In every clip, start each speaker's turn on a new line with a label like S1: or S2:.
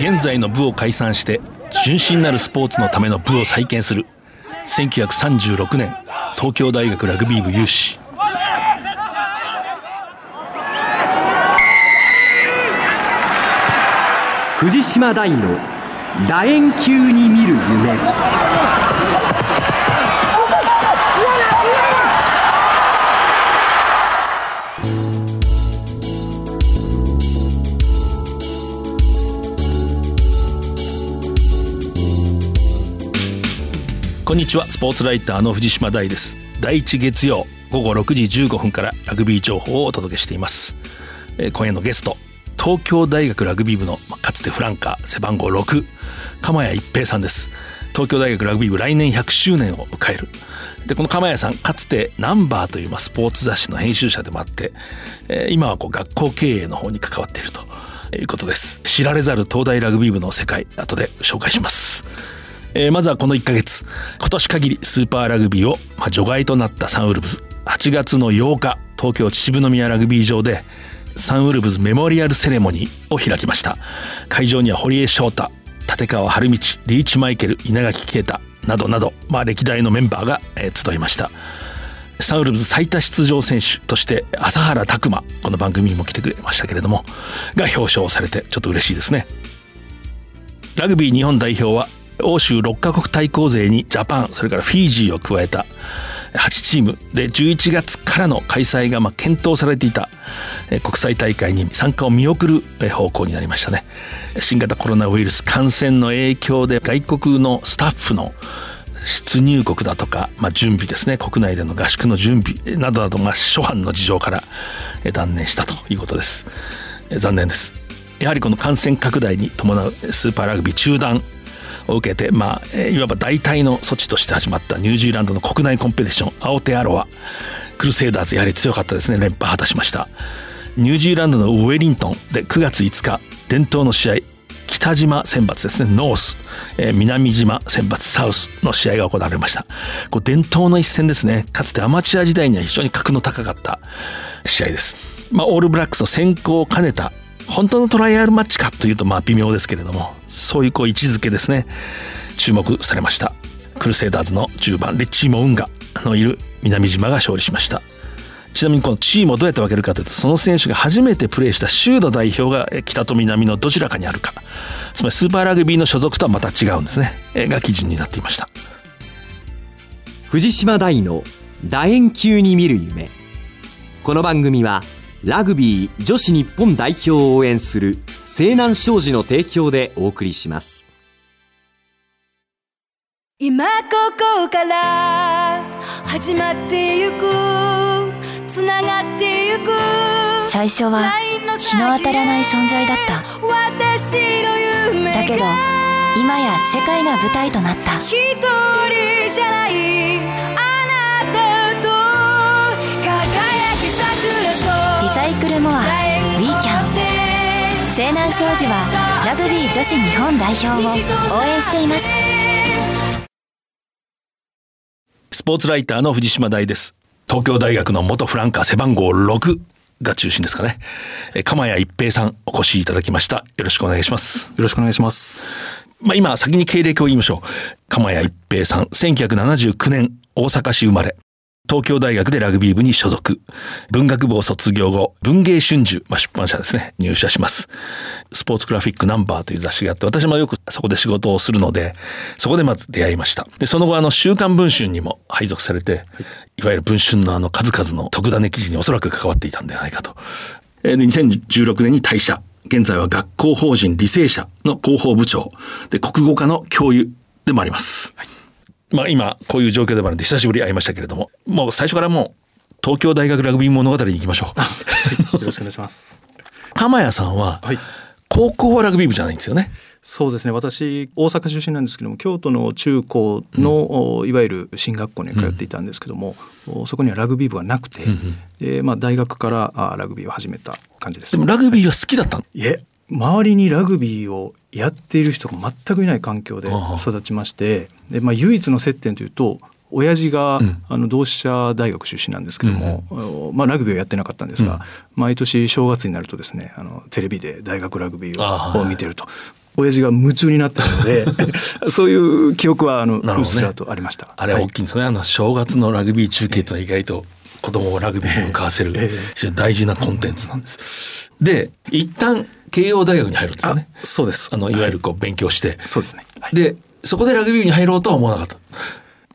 S1: 現在の部を解散して純真なるスポーツのための部を再建する。1936年東京大学ラグビー部有志。
S2: 藤島大の楕円球に見る夢。
S1: こんにちは。スポーツライターの藤島大です。第一月曜午後6時15分からラグビー情報をお届けしています、えー、今夜のゲスト東京大学ラグビー部のかつてフランカー背番号6鎌谷一平さんです。東京大学ラグビー部来年100周年を迎える。でこの鎌谷さんかつてナンバーというまあスポーツ雑誌の編集者でもあって、えー、今はこう学校経営の方に関わっているということです。知られざる東大ラグビー部の世界後で紹介します。えー、まずはこの1ヶ月。今年限りスーパーラグビーを、まあ、除外となったサンウルブズ。8月の8日東京秩父宮ラグビー場でサンウルブズメモリアルセレモニーを開きました。会場には堀江翔太立川春道リーチマイケル稲垣啓太などなど、まあ、歴代のメンバーが、えー、集いました。サンウルブズ最多出場選手として朝原拓磨この番組にも来てくれましたけれどもが表彰されてちょっと嬉しいですね。ラグビー日本代表は欧州6カ国対抗勢にジャパンそれからフィジーを加えた8チーム。で11月からの開催がま検討されていた国際大会に参加を見送る方向になりましたね。新型コロナウイルス感染の影響で外国のスタッフの出入国だとか、まあ、準備ですね。国内での合宿の準備などなど、まあ、諸般の事情から断念したということです。残念です。やはりこの感染拡大に伴うスーパーラグビー中断を受けて、まあ、いわば代替の措置として始まったニュージーランドの国内コンペティションアオテアロアはクルセイダーズやはり強かったですね。連覇果たしました。ニュージーランドのウェリントンで9月5日伝統の試合北島選抜ですね。ノース、えー、南島選抜サウスの試合が行われました。こう伝統の一戦ですね。かつてアマチュア時代には非常に格の高かった試合です。まあ、オールブラックスの先行を兼ねた本当のトライアルマッチかというとまあ微妙ですけれどもそういうこう位置づけですね。注目されました。クルセイダーズの10番レッチーモ・ウンガのいる南島が勝利しました。ちなみにこのチームをどうやって分けるかというとその選手が初めてプレーした州の代表が北と南のどちらかにあるか。つまりスーパーラグビーの所属とはまた違うんですね。が基準になっていました。
S2: 藤島大の楕円球に見る夢。この番組はラグビー女子日本代表を応援する西南商事の提供でお送りします。
S3: 今ここから始まってゆくつながってゆく
S4: 最初は日の当たらない存在だった。
S3: 私の夢
S4: だけど今や世界が舞台となった。
S3: 一人じゃない
S4: イクルモアウィーキャン西南商事はラグビー女子日本代表を応援しています。
S1: スポーツライターの藤島大です。東京大学の元フランカー背番号6が中心ですかね。鎌谷一平さんお越しいただきました。よろしくお願いします。
S5: よろしくお願いします。
S1: まあ今先に経歴を言いましょう。鎌谷一平さん1979年大阪市生まれ東京大学でラグビー部に所属。文学部を卒業後、文芸春秋、まあ、出版社ですね、入社します。スポーツグラフィックナンバーという雑誌があって、私もよくそこで仕事をするので、そこでまず出会いました。で、その後、あの、週刊文春にも配属されて、いわゆる文春のあの数々の特ダネ記事におそらく関わっていたんではないかと。で、2016年に退社。現在は学校法人履正社の広報部長。で、国語科の教諭でもあります。はいまあ今こういう状況でもあるんで久しぶり会いましたけれどももう最初からもう東京大学ラグビー物語に行きましょ
S5: う。よろしくお願いします。
S1: 鎌谷さんは、高校はラグビー部じゃないんですよね？
S5: そうですね。私大阪出身なんですけども京都の中高の、うん、いわゆる進学校に通っていたんですけども、うん、そこにはラグビー部がなくて、うん、でまあ、大学からあラグビーを始めた感じです。
S1: でもラグビーは好きだったい
S5: え周りにラグビーをやっている人が全くいない環境で育ちましてで、まあ、唯一の接点というと親父が、うん、あの同志社大学出身なんですけども、うん、まあ、ラグビーをやってなかったんですが、うん、毎年正月になるとですねあのテレビで大学ラグビーを見てると親父が夢中になってたので そういう記憶はあの、うっすらとありました。
S1: あれは大きいんですね、あの正月のラグビー中継ってのは意外と子供をラグビーに向かわせる大事なコンテンツなんです。で一旦慶応大学に入るんですよね。
S5: あそうです。
S1: あのいわゆるこう勉強して、
S5: そうですね。はい。
S1: でそこでラグビー部に入ろうとは思わなかった。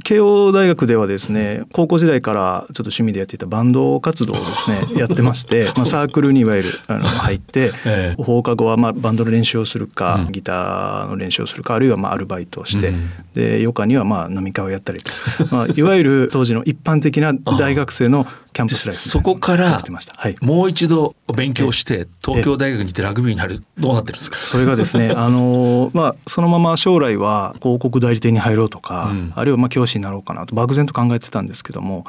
S5: 慶応大学ではですね高校時代からちょっと趣味でやっていたバンド活動をですね やってまして、まあ、サークルにいわゆるあの入って、
S1: ええ。
S5: 放課後はまあバンドの練習をするか、
S1: うん。
S5: ギターの練習をするかあるいはまあアルバイトをして、
S1: うん。
S5: で余暇にはまあ飲み会をやったりと、まあ、いわゆる当時の一般的な大学生のキャンプスライフ
S1: そこから。
S5: はい
S1: もう一度勉強して東京大学に行ってラグビーに入るどうなってるんですか？
S5: それがですね、あのまあ、そのまま将来は広告代理店に入ろうとか、
S1: うん
S5: あるいはまあ教師になろうかなと漠然と考えてたんですけども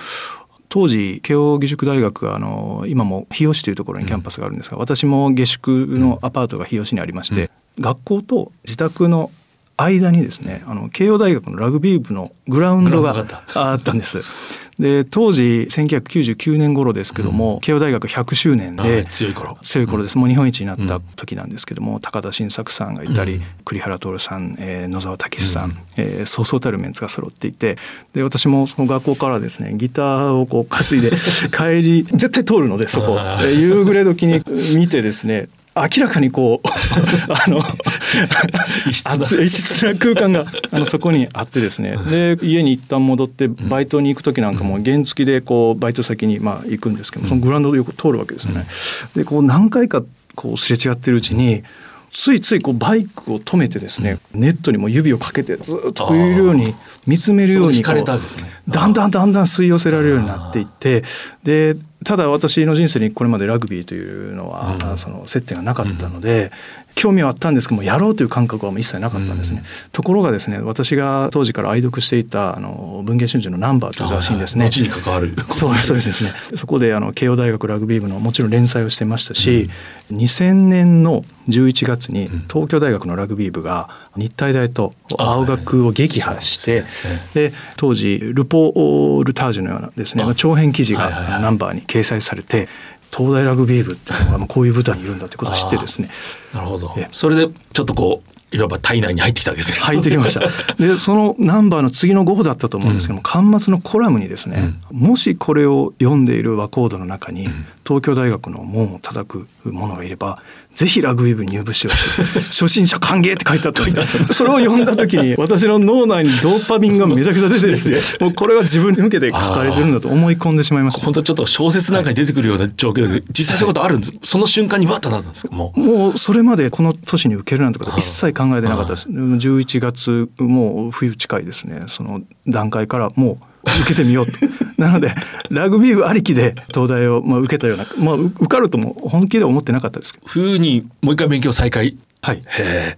S5: 当時慶應義塾大学があの今も日吉というところにキャンパスがあるんですが、私も下宿のアパートが日吉にありまして、学校と自宅の間にですねあの慶応大学のラグビー部のグラウンドがあったんです。で当時1999年頃ですけども、慶応大学100周年
S1: はい
S5: で
S1: 強い頃。
S5: 強い頃です、もう日本一になった時なんですけども、高田晋作さんがいたり、
S1: うん。
S5: 栗原徹さん、えー野沢武さん、
S1: うん。
S5: えーそうそうたるメンツが揃っていてで私もその学校からですねギターをこう担いで 帰り絶対通るのでそこ。夕暮れ時に見てですね明らかにこう あの
S1: 異質な。
S5: 空間があのそこにあってですね。で家に一旦戻ってバイトに行く時なんかも原付でこうバイト先にまあ行くんですけどそのグラウンドでよく通るわけですよね。でこう何回かこうすれ違ってるうちについついこうバイクを止めてですね、ネットにも指をかけてずっとこういうように見つめるようにだんだんだんだん吸い寄せられるようになっていってでただ私の人生にこれまでラグビーというのは、
S1: うん。
S5: その接点がなかったので、興味はあったんですけどもやろうという感覚は一切なかったんですね、ところがですね私が当時から愛読していたあの文藝春秋の「ナンバーという雑誌にですね。
S1: 後に関わる。
S5: そうそうですね。そこであの慶応大学ラグビー部のもちろん連載をしてましたし、2000年の11月に東京大学のラグビー部が日体大と青学を撃破してで当時ルポルタージュのようなですね
S1: あ
S5: 長編記事がナンバーに掲載されて東大ラグビー部っていうのがまあこういう部隊にいるんだということを知ってですね
S1: なるほど
S5: え。
S1: それでちょっとこういわば体内に入ってきたわけですね。
S5: 入ってきました。でそのナンバーの次の号だったと思うんですけども、巻末のコラムにですね、もしこれを読んでいる和コードの中に、東京大学の門を叩く者がいればぜひラグビー部に入部しようと初心者歓迎って書いてあったんですよそれを読んだ時に 私の脳内にドーパミンがめちゃくちゃ出てですねもうこれは自分に向けて書かれてるんだと思い込んでしまいました
S1: 本当ちょっと小説なんかに出てくるような状況で、実際そういうことあるんです。その瞬間にわっとなったんですか？もう。
S5: もうそれまでこの年に受けるなんてことは一切考えてなかったです。11月もう冬近いですね。その段階からもう受けてみようと。なのでラグビー部ありきで東大をまあ受けたような、まあう受かるとも本気では思ってなかったですけど。
S1: 冬にもう一回勉強再開。
S5: はい。
S1: へえ。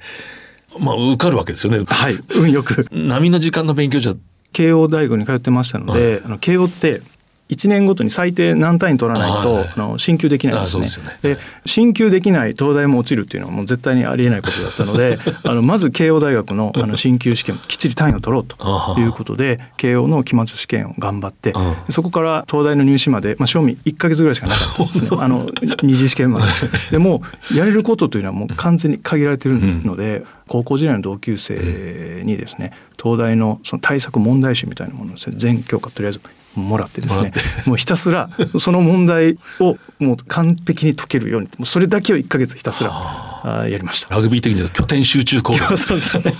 S1: まあ受かるわけですよね。
S5: はい。運よく
S1: 波の時間の勉強じゃ。
S5: 慶応大学に通ってましたので、あの慶応って1年ごとに最低何単位取らないと、
S1: はい
S5: あの進級できないんですね。
S1: でね。
S5: で進級できない東大も落ちるっていうのはもう絶対にありえないことだったので あのまず慶応大学のあの進級試験をきっちり単位を取ろう
S1: あ
S5: ということで慶応の期末試験を頑張って
S1: うん。
S5: そこから東大の入試まで、まあ、賞味1か月ぐらいしかなかったんですね。あの二次試験まで。でもやれることというのはもう完全に限られてるので、高校時代の同級生にですね東大のその対策問題集みたいなものをですね全教科とりあえずもらってですね。
S1: も
S5: うひたすらその問題をもう完璧に解けるようにそれだけを1か月ひたすらやりました。
S1: ラグビー的には拠点集中攻撃。
S5: そうですね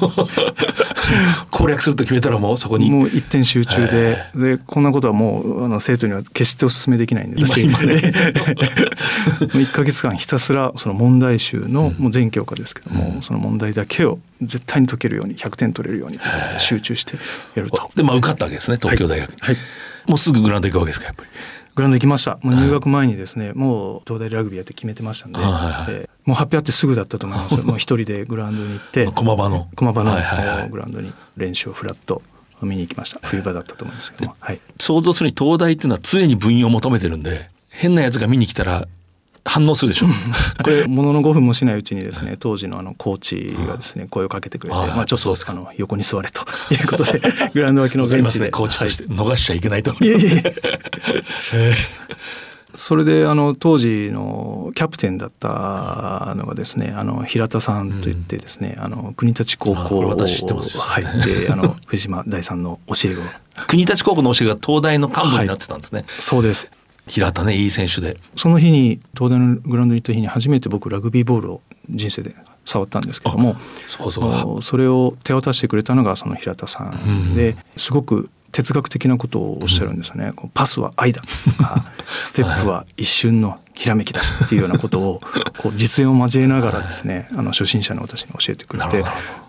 S1: 攻略すると決めたらもうそこに。
S5: もう一点集中ででこんなことはもうあの生徒には決してお勧めできないんで私
S1: 今今ね。
S5: もう1か月間ひたすらその問題集のもう全教科ですけども、その問題だけを絶対に解けるように100点取れるように集中してやると。
S1: でまあ受かったわけですね東京大学に。
S5: はい
S1: もうすぐグラウンド行くわけですかやっぱり。
S5: グラウンド行きました。もう入学前にですねもう東大ラグビーやって決めてましたんで、
S1: はい。はいはい
S5: えーもう発表あってすぐだったと思います。もう一人でグラウンドに行って。
S1: 駒場の。
S5: 駒場の、
S1: はい
S5: グラウンドに練習をフラッと見に行きました。冬場だったと思うんですけども、はい、
S1: 想像するに東大っていうのは常に部員を求めてるんで変なやつが見に来たら反応するでしょ。
S5: これものの5分もしないうちにですね当時のあのコーチがですね声をかけてくれて、
S1: はい
S5: まあ、ちょっとあの横に座れということで グラウンド脇のベンチで、
S1: コーチとして逃しちゃいけないと。
S5: はいいえいえ。それであの当時のキャプテンだったのがですねあの平田さんといってですね、うん、あの国立高校を、
S1: 私知って
S5: あの藤島大さんの教え子
S1: 国立高校の教えが東大の幹部になってたんですね、はい、
S5: そうです
S1: 平田ねいい選手で。
S5: その日に東大のグラウンドに行った日に初めて僕ラグビーボールを人生で触ったんですけどもそそれを手渡してくれたのがその平田さんで、すごく哲学的なことをおっしゃるんですよね。うん、パスは愛だとか ステップは一瞬のひらめきだっていうようなことをこう実演を交えながらですねあの初心者の私に教えてくれて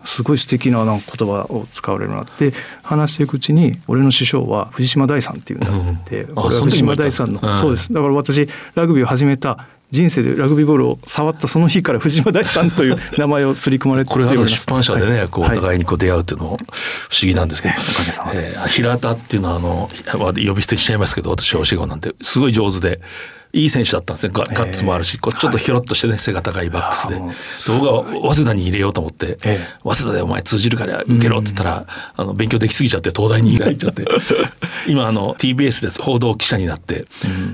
S5: すごい素敵な言葉を使われるなって話していくうちに俺の師匠は藤島大さんっていうんだって、うん、これは藤島大さんのそうです。だから私ラグビーを始めた人生でラグビーボールを触ったその日から藤島大さんという 名前を刷り込まれて
S1: これは出版社でね、はい、こうお互いにこう出会うっていうのも不思議なんですけど、はい、えー、平田っていうのはあの呼び捨てしちゃいますけど私は教え子なんてすごい上手で。いい選手だったんですね。ガッツもあるし、こうちょっとひょろっとしてね、はい、背が高いバックスで。僕は早稲田に入れようと思って、え早稲田でお前通じるから受けろっつったら、あの勉強できすぎちゃって東大に入っちゃって。今あの TBS で報道記者になって、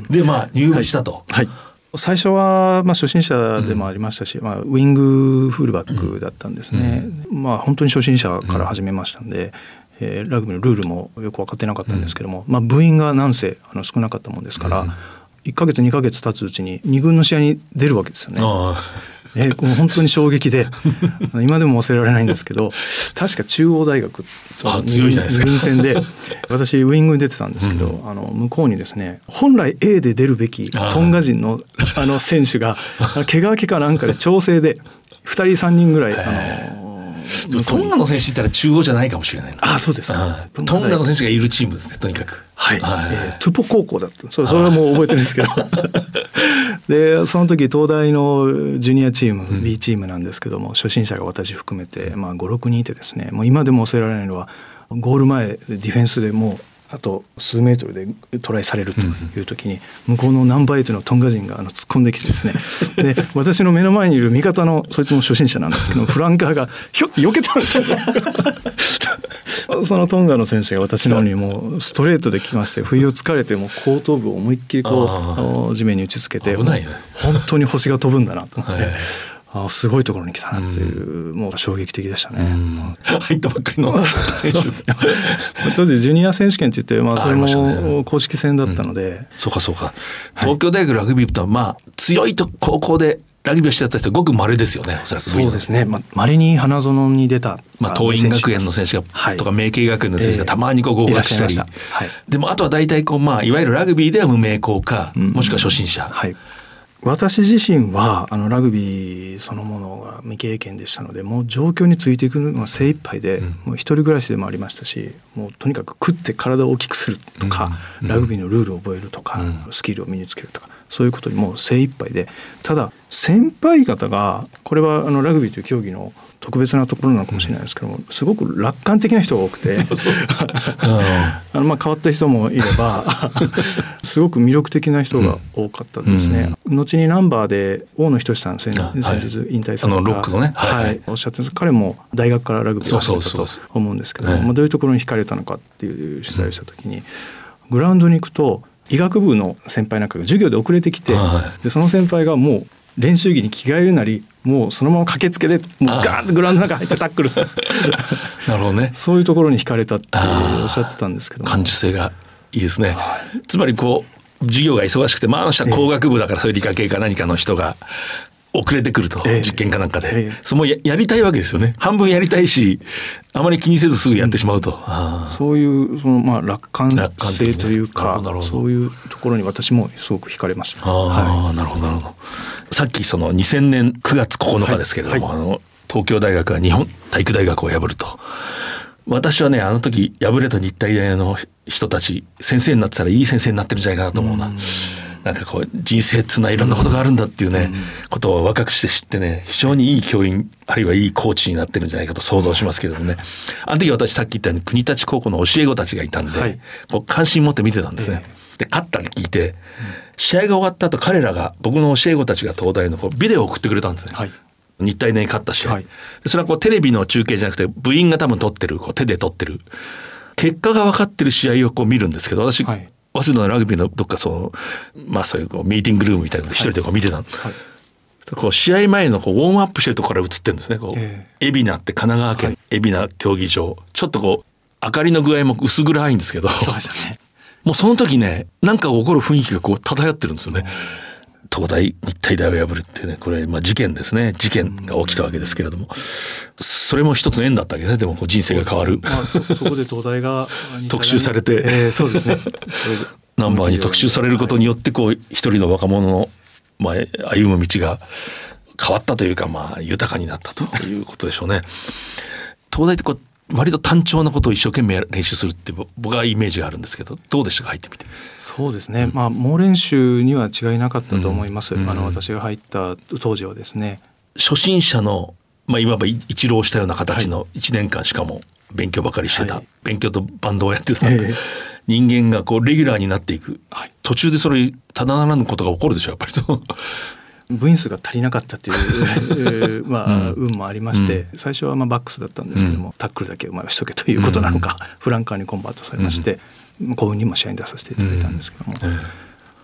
S1: でまあ入部したと。
S5: はい最初はまあ初心者でもありましたし、うん、まあ、ウイングフルバックだったんですね、うん、まあ本当に初心者から始めましたんで、えー、ラグビーのルールもよく分かってなかったんですけども、まあ、部員がなんせあの少なかったもんですから、1か月2か月経つうちに2軍の試合に出るわけですよね。えもう本当に衝撃で。今でも忘れられないんですけど確か中央大学
S1: あ強いじゃないですか。
S5: 軍戦で 私ウイングに出てたんですけど、うん、あの向こうにですね本来 A で出るべきトンガ人のあの選手が怪我明けかなんかで調整で2人3人ぐらいあの
S1: トンガの選手いたら中央じゃないかもしれない
S5: あそうですか、
S1: トンガの選手。がいるチームですねとにかく。
S5: はい、はい、えー、トゥポ高校だったそれそれはもう覚えてるんですけど。でその時東大のジュニアチーム、うん、B チームなんですけども初心者が私含めて、まあ、56人いてですねもう今でも忘れられないのはゴール前ディフェンスでもうあと数メートルでトライされるという時に向こうのナンバーエイトのトンガ人があの突っ込んできてですね。で私の目の前にいる味方のそいつも初心者なんですけど フランカーがひょ避けたんですよ。ね そのトンガの選手が私の方にもうストレートで来まして不意をつかれても後頭部を思いっきりこう地面に打ちつけて、
S1: ね、
S5: 本当に星が飛ぶんだなと思って。あすごいところに来たなっていう、うん、もう衝撃的でしたね。
S1: 入ったばっかりの選手。
S5: 当時ジュニア選手権って言って、まあ、それも公式戦だったので、うん、
S1: そうかそうか。東京大学ラグビー部とはまあ強いと高校でラグビーをしてた人ごく稀ですよねおそらく。
S5: そうですね、まあ、稀に花園に出た
S1: まあ、桐蔭学園の選手が、はい、とか明慶学園の選手がたまにこう合格した。り、はい、でもあとは大体こう、まあ、いわゆるラグビーでは無名校か、うん、もしくは初心者、
S5: はい私自身はあのラグビーそのものが未経験でしたのでもう状況についていくのが精一杯で、うん、もう一人暮らしでもありましたしもうとにかく食って体を大きくするとか、うん、ラグビーのルールを覚えるとか、うん、スキルを身につけるとかそういうことにもう精一杯でただ先輩方がこれはあのラグビーという競技の特別なところなのかもしれないですけどもすごく楽観的な人が多くて。あのまあ変わった人もいれば すごく魅力的な人が多かったですね、うん、後にナンバーで大野仁さん先先日引退された、
S1: ロックのね、
S5: はい、はい、おっしゃって彼も大学からラグビーを始めたと思うんですけどまあ、どういうところに惹かれたのかっていう取材をした時に、グラウンドに行くと医学部の先輩なんかが授業で遅れてきて、はい、でその先輩がもう練習着に着替えるなりもうそのまま駆けつけでもうガーッとグラウンドの中入ってタックルする。
S1: なるほどね。
S5: そういうところに惹かれたっておっしゃってたんですけど
S1: 感受性がいいですね、はい、つまりこう授業が忙しくてまああの人は工学部だからそういう理科系か何かの人が遅れてくると、え実験かなんかで、えそのややりたいわけですよね。半分やりたいしあまり気にせずすぐやってしまうと、
S5: うん、そういうそのまあ楽観性というか、ね、そういうところに私もすごく惹かれました。
S1: あ、はい、なるほどなるほど。さっきその2000年9月9日ですけれども、はい。はい、あの東京大学が日本体育大学を破ると。私はねあの時敗れた日体大の人たち先生になってたらいい先生になってるんじゃないかなと思うな。うなんかこう人生っていうのはいろんなことがあるんだっていうね、ことを若くして知ってね非常にいい教員あるいはいいコーチになってるんじゃないかと想像しますけどもね。あの時私さっき言ったように国立高校の教え子たちがいたんで、はい、こう関心持って見てたんですね。で勝ったって聞いて試合が終わった後彼らが僕の教え子たちが東大のこうビデオを送ってくれたんですね。はい。日体大に勝った試合、はい、それはこうテレビの中継じゃなくて部員が多分撮ってるこう手で撮ってる結果が分かってる試合をこう見るんですけど私、はい、早稲田のラグビーのどっかそのまあそういうこうミーティングルームみたいなので一人でこう見てたの、
S5: はい。
S1: こう試合前のこうウォームアップしてるところから映ってるんですね。こう、
S5: え
S1: 海老名って神奈川県海老名競技場。ちょっとこう明かりの具合も薄暗いんですけど。
S5: そうでしたね。
S1: もうその時ねなんか起こる雰囲気がこう漂ってるんですよね。東大日体大を破るってねこれまあ事件ですね。事件が起きたわけですけれども。それも一つの縁だったわけですね。でもこう人生が変わる。
S5: まあ、そそこで東大が
S1: 特集されて。
S5: えーそうですね。
S1: ナンバーに特集されることによってこう一人の若者の、まあ、歩む道が変わったというかまあ豊かになったということでしょうね。東大ってこう割と単調なことを一生懸命練習するって僕はイメージがあるんですけどどうでしたか？入ってみて。
S5: そうですね、まあ猛練習には違いなかったと思います、
S1: うん。
S5: あの私が入った当時はですね。
S1: 初心者の、まあ、いわば一浪したような形の1年間しかも勉強ばかりしてた、
S5: はい。
S1: 勉強とバンドをやってた
S5: ええ。
S1: 人間がこうレギュラーになっていく、
S5: はい。
S1: 途中でそれただならぬことが起こるでしょやっぱり。そう。
S5: 部員数が足りなかったという、えーまあ、運もありまして、最初はまあバックスだったんですけども、タックルだけお前はしとけということなのか、フランカーにコンバートされまして、幸運にも試合に出させていただいたんですけども、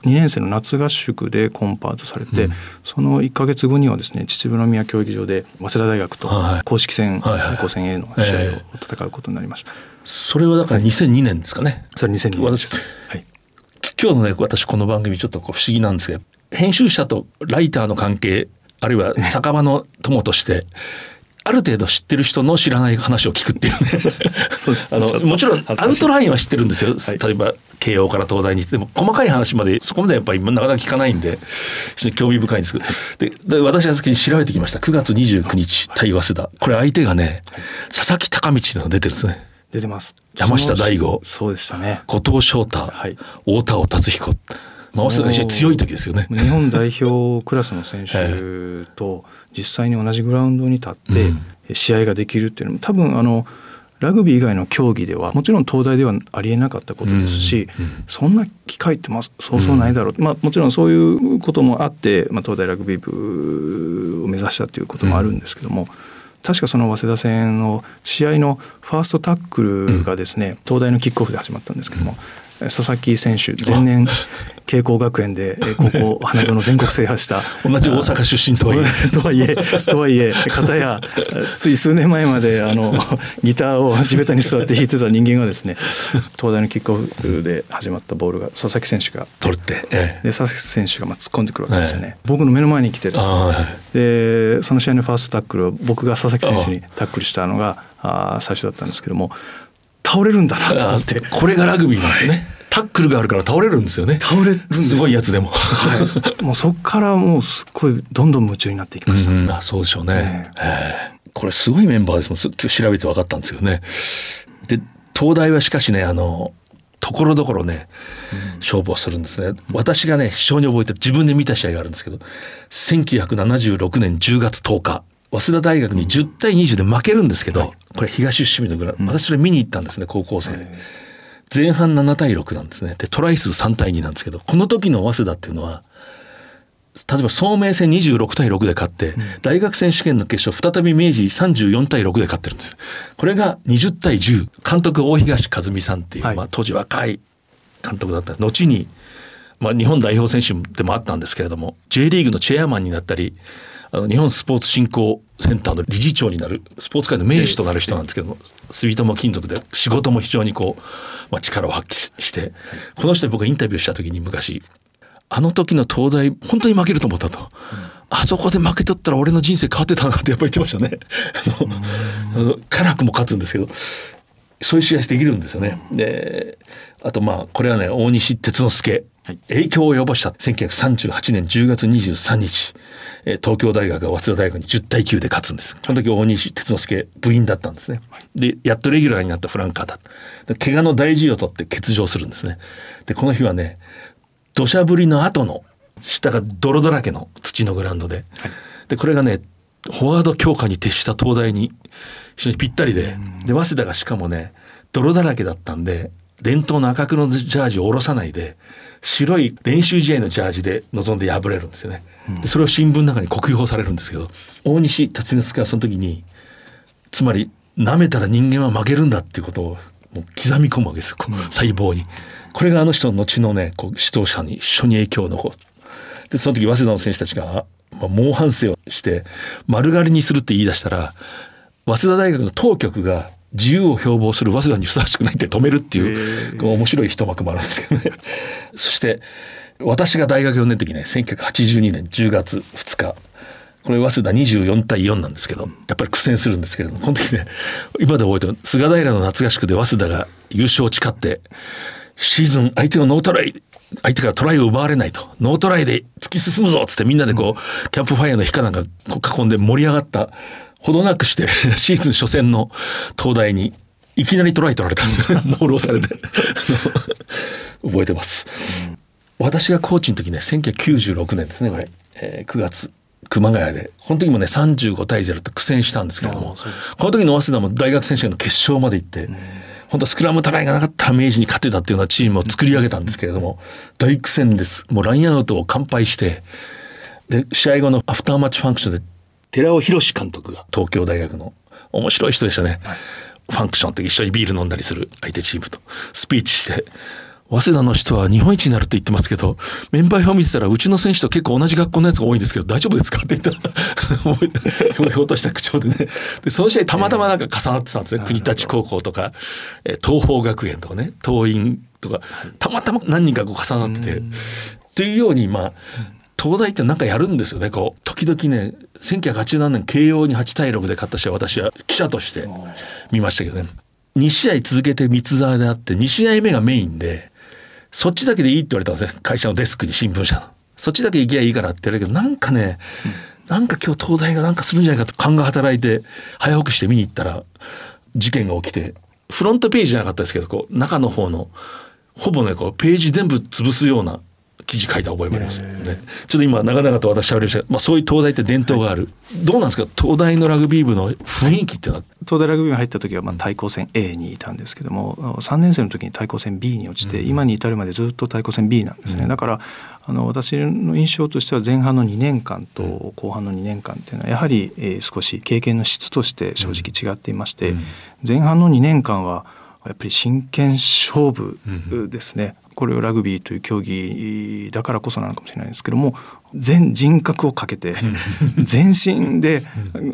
S5: 2年生の夏合宿でコンパートされて、その1か月後にはですね秩父宮競技場で早稲田大学と
S1: はい。
S5: 公式戦
S1: はいはい
S5: 対抗戦 A の試合を戦うことになりました。
S1: それはだから2002年ですかね。
S5: それ2002年です。
S1: 私
S5: はい。
S1: 今日のね私この番組ちょっと不思議なんですけど編集者とライターの関係あるいは酒場の友としてある程度知ってる人の知らない話を聞くっていうね。あのもちろんアウトラインは知ってるんですよ、
S5: はい。
S1: 例えば慶応から東大に行っても細かい話までそこまでやっぱりなかなか聞かないんで興味深いんですけど。でで私は先に調べてきました。9月29日対早稲田これ相手がね佐々木隆道っていうのが出てるんですね。
S5: 出てます。
S1: 山下大吾。
S5: そうでしたね。
S1: 後藤翔太、
S5: はい。
S1: 太田尾達彦、まあ、早稲田が非常に強い時ですよね。
S5: 日本代表クラスの選手と 実際に同じグラウンドに立って試合ができるっていうのも多分あのラグビー以外の競技ではもちろん東大ではありえなかったことですし、そんな機会ってまあそうそうないだろう、まあ、もちろんそういうこともあって、まあ、東大ラグビー部を目指したということもあるんですけども、確かその早稲田戦の試合のファーストタックルがですね、東大のキックオフで始まったんですけども、佐々木選手前年慶光学園でえー高校花園全国制覇した。
S1: 同じ大阪出身とはいえ。
S5: とはいえとはいえ片やつい数年前まであのギターを地べたに座って弾いてた人間がですね東大のキックオフで始まったボールが佐々木選手が。
S1: 取るって、ええ。
S5: で佐々木選手がまあ突っ込んでくるわけですよね、僕の目の前に来てですね。
S1: あはい
S5: でその試合のファーストタックルを僕が佐々木選手にタックルしたのがあー最初だったんですけども倒れるんだなと思
S1: あ
S5: って
S1: これがラグビーなんですね。タックルがあるから倒れるんですよね。
S5: 倒れるす
S1: すごいやつでも。
S5: はい、もうそこからもうすっごいどんどん夢中になっていきました。
S1: うんあそうでしょうね、ええこれすごいメンバーですもんす今日調べて分かったんですよね。で東大はしかしねあのところどころね勝負をするんですね。私がね非常に覚えてる自分で見た試合があるんですけど1976年10月10日早稲田大学に10対20で負けるんですけど、これ東伏見のグラウンド私それ見に行ったんですね高校生で。前半7対6なんですね。でトライ数3対2なんですけどこの時の早稲田っていうのは例えば聡明戦26対6で勝って、大学選手権の決勝再び明治34対6で勝ってるんです。これが20対10監督大東和美さんっていう、
S5: はい。
S1: まあ、当時若い監督だった。後に、まあ、日本代表選手でもあったんですけれども J リーグのチェアマンになったりあの日本スポーツ振興センターの理事長になるスポーツ界の名手となる人なんですけども住友金属で仕事も非常にこう、まあ、力を発揮してこの人に僕がインタビューした時に昔あの時の東大本当に負けると思ったと、あそこで負けとったら俺の人生変わってたなってやっぱり言ってましたね。あのあの辛くも勝つんですけどそういう試合できるんですよね。であとまあこれはね大西哲之助、影響を及ぼした1938年10月23日、えー東京大学が早稲田大学に10対9で勝つんです。この時大西哲之助部員だったんですね。でやっとレギュラーになったフランカーだ。で怪我の大事を取って欠場するんですね。でこの日はね土砂降りの後の下が泥だらけの土のグラウンドで、でこれがねフォワード強化に徹した東大に非常にぴったりで、で早稲田がしかもね泥だらけだったんで伝統の赤黒のジャージを下ろさないで白い練習試合のジャージで臨んで敗れるんですよね。でそれを新聞の中に酷評されるんですけど大西達之助はその時につまり舐めたら人間は負けるんだっていうことをもう刻み込むわけですよ、細胞に。これがあの人の後のねこう指導者に一緒に影響を残るでその時早稲田の選手たちが、まあ、猛反省をして丸刈りにするって言い出したら早稲田大学の当局が自由を標榜する早稲田にふさわしくないって止めるっていう面白い一幕もあるんですけどね。そして私が大学4年の時ね1982年10月2日これ早稲田24対4なんですけどやっぱり苦戦するんですけれどもこの時ね今で覚えてる菅平の夏合宿で早稲田が優勝を誓ってシーズン相手をノートライ相手からトライを奪われないとノートライで突き進むぞっつってみんなでこうキャンプファイヤーの火かなんか囲んで盛り上がったほどなくして シーズン初戦の東大にいきなりトライ取られたんですよ。ねモールをされて。覚えてます、私がコーチの時ね1996年ですねこれ、えー、9月熊谷で。この時もね35対0と苦戦したんですけれども。この時の早稲田も大学選手権の決勝まで行って、本当はスクラムトライがなかったら明治に勝てたっていうようなチームを作り上げたんですけれども、大苦戦です。もうラインアウトを完敗してで試合後のアフターマッチファンクションで寺尾博監督が東京大学の面白い人でしたね、はい、ファンクションって一緒にビール飲んだりする相手チームとスピーチして早稲田の人は日本一になるって言ってますけど、メンバー表見てたら、うちの選手と結構同じ学校のやつが多いんですけど、大丈夫ですかって言ったら、ひょうひょうとした口調でね。で、その試合たまたまなんか重なってたんですね。国立高校とか、え東邦学園とかね、東院とか、たまたま何人かこう重なってて。っていうように、まあ、東大ってなんかやるんですよね、こう。時々ね、1987年慶応に8対6で勝った試合、私は記者として見ましたけどね。2試合続けて三沢であって、2試合目がメインで、そっちだけでいいって言われたんですね会社のデスクに新聞社のそっちだけ行きゃいいからって言われるけどなんかね、うん、なんか今日東大がなんかするんじゃないかと勘が働いて早起きして見に行ったら事件が起きてフロントページじゃなかったですけどこう中の方のほぼねこうページ全部潰すような記事書いた覚えもあります、ね、ちょっと今長々と私しゃべりました、まあ、そういう東大って伝統がある、はい、どうなんですか？東大のラグビー部の雰囲気っていうのは？
S5: 東大ラグビー部に入った時はまあ対抗戦 A にいたんですけども3年生の時に対抗戦 B に落ちて、うん、今に至るまでずっと対抗戦 B なんですね、うん、だからあの私の印象としては前半の2年間と後半の2年間っていうのはやはり、えー、少し経験の質として正直違っていまして、前半の2年間はやっぱり真剣勝負ですね、これをラグビーという競技だからこそなのかもしれないですけども全人格をかけて 全身で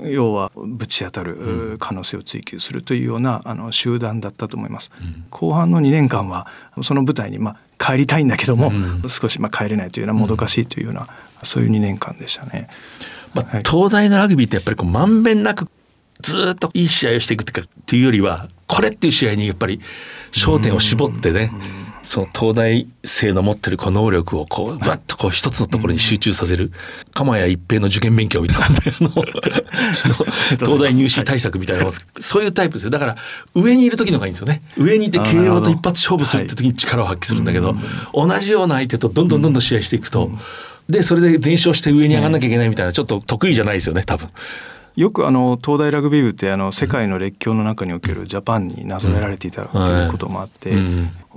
S5: 要はぶち当たる可能性を追求するというようなあの集団だったと思います。後半の2年間はその舞台にまあ帰りたいんだけども、少しまあ帰れないというようなもどかしいというようなそういう2年間でしたね。
S1: まあ、東大のラグビーってやっぱりこうまんべんなくずっといい試合をしていくっていうよりはこれっていう試合にやっぱり焦点を絞ってね、その東大生の持ってるこの能力をこうバッとこう一つのところに集中させる。鎌谷一平の受験勉強みたいな。東大入試対策みたいなそういうタイプですよ。だから上にいる時のがいいんですよね。上にいて慶応と一発勝負するって時に力を発揮するんだけど、同じような相手とどんどんどんどん試合していくと、でそれで全勝して上に上がんなきゃいけないみたいなちょっと得意じゃないですよね多分。
S5: よくあの東大ラグビー部ってあの世界の列強の中におけるジャパンになぞらえられていたということもあって、